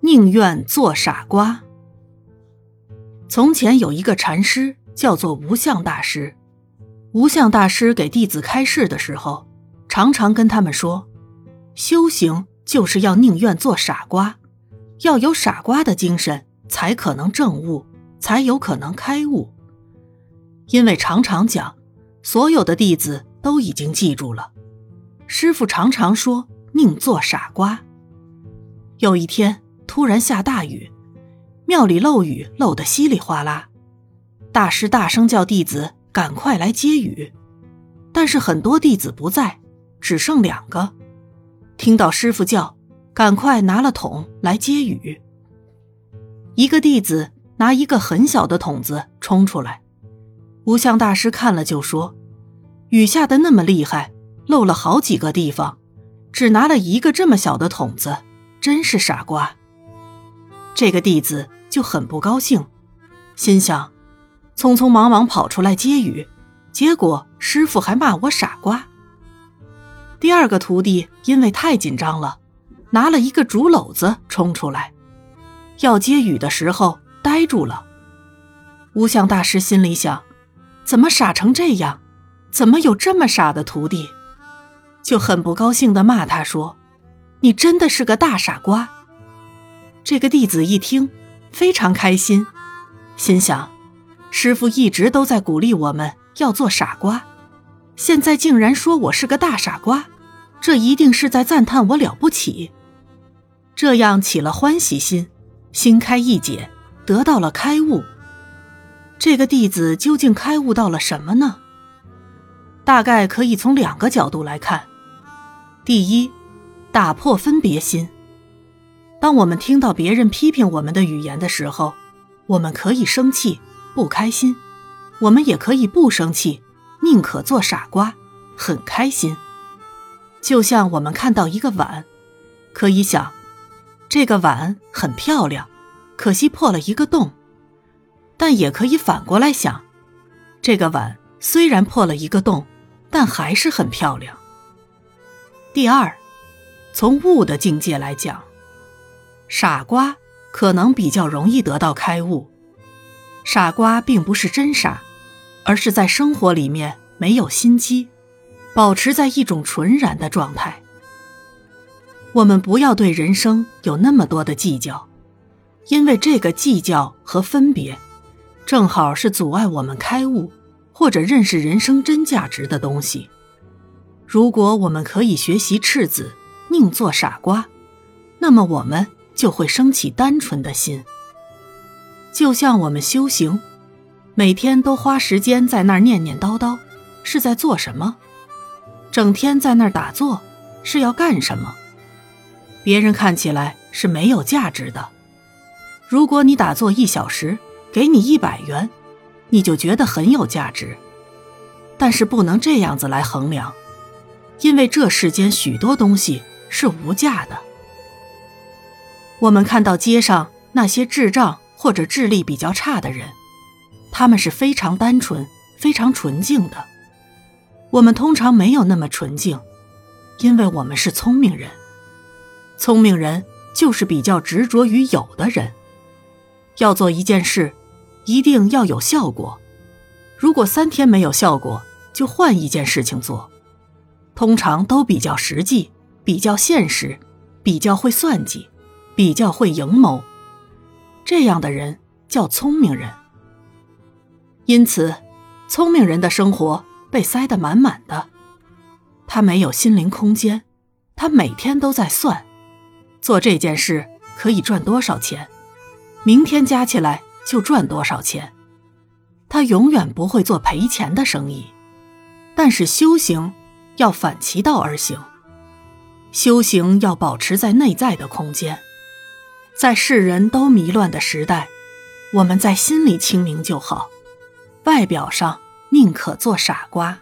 宁愿做傻瓜。从前有一个禅师，叫做无相大师。无相大师给弟子开示的时候，常常跟他们说：“修行就是要宁愿做傻瓜，要有傻瓜的精神，才可能证悟，才有可能开悟。”因为常常讲，所有的弟子都已经记住了。师傅常常说：“宁做傻瓜。”有一天。突然下大雨，庙里漏雨漏得稀里哗啦。大师大声叫弟子赶快来接雨，但是很多弟子不在，只剩两个。听到师傅叫，赶快拿了桶来接雨。一个弟子拿一个很小的桶子冲出来，无相大师看了就说：“雨下的那么厉害，漏了好几个地方，只拿了一个这么小的桶子，真是傻瓜。”这个弟子就很不高兴，心想：匆匆忙忙跑出来接雨，结果师傅还骂我傻瓜。第二个徒弟因为太紧张了，拿了一个竹篓子冲出来，要接雨的时候呆住了。无相大师心里想：怎么傻成这样？怎么有这么傻的徒弟？就很不高兴的骂他说：“你真的是个大傻瓜。”这个弟子一听，非常开心，心想：师傅一直都在鼓励我们要做傻瓜，现在竟然说我是个大傻瓜，这一定是在赞叹我了不起。这样起了欢喜心，心开意解，得到了开悟。这个弟子究竟开悟到了什么呢？大概可以从两个角度来看：第一，打破分别心。当我们听到别人批评我们的语言的时候，我们可以生气、不开心；我们也可以不生气，宁可做傻瓜，很开心。就像我们看到一个碗，可以想，这个碗很漂亮，可惜破了一个洞；但也可以反过来想，这个碗虽然破了一个洞，但还是很漂亮。第二，从物的境界来讲。傻瓜可能比较容易得到开悟。傻瓜并不是真傻，而是在生活里面没有心机，保持在一种纯然的状态。我们不要对人生有那么多的计较，因为这个计较和分别，正好是阻碍我们开悟或者认识人生真价值的东西。如果我们可以学习赤子，宁做傻瓜，那么我们。就会升起单纯的心，就像我们修行，每天都花时间在那儿念念叨叨，是在做什么？整天在那儿打坐，是要干什么？别人看起来是没有价值的。如果你打坐一小时，给你一百元，你就觉得很有价值。但是不能这样子来衡量，因为这世间许多东西是无价的。我们看到街上那些智障或者智力比较差的人，他们是非常单纯、非常纯净的。我们通常没有那么纯净，因为我们是聪明人。聪明人就是比较执着于有的人。要做一件事，一定要有效果。如果三天没有效果，就换一件事情做。通常都比较实际、比较现实、比较会算计。比较会营谋，这样的人叫聪明人。因此，聪明人的生活被塞得满满的，他没有心灵空间，他每天都在算，做这件事可以赚多少钱，明天加起来就赚多少钱，他永远不会做赔钱的生意。但是修行要反其道而行，修行要保持在内在的空间。在世人都迷乱的时代，我们在心里清明就好，外表上宁可做傻瓜。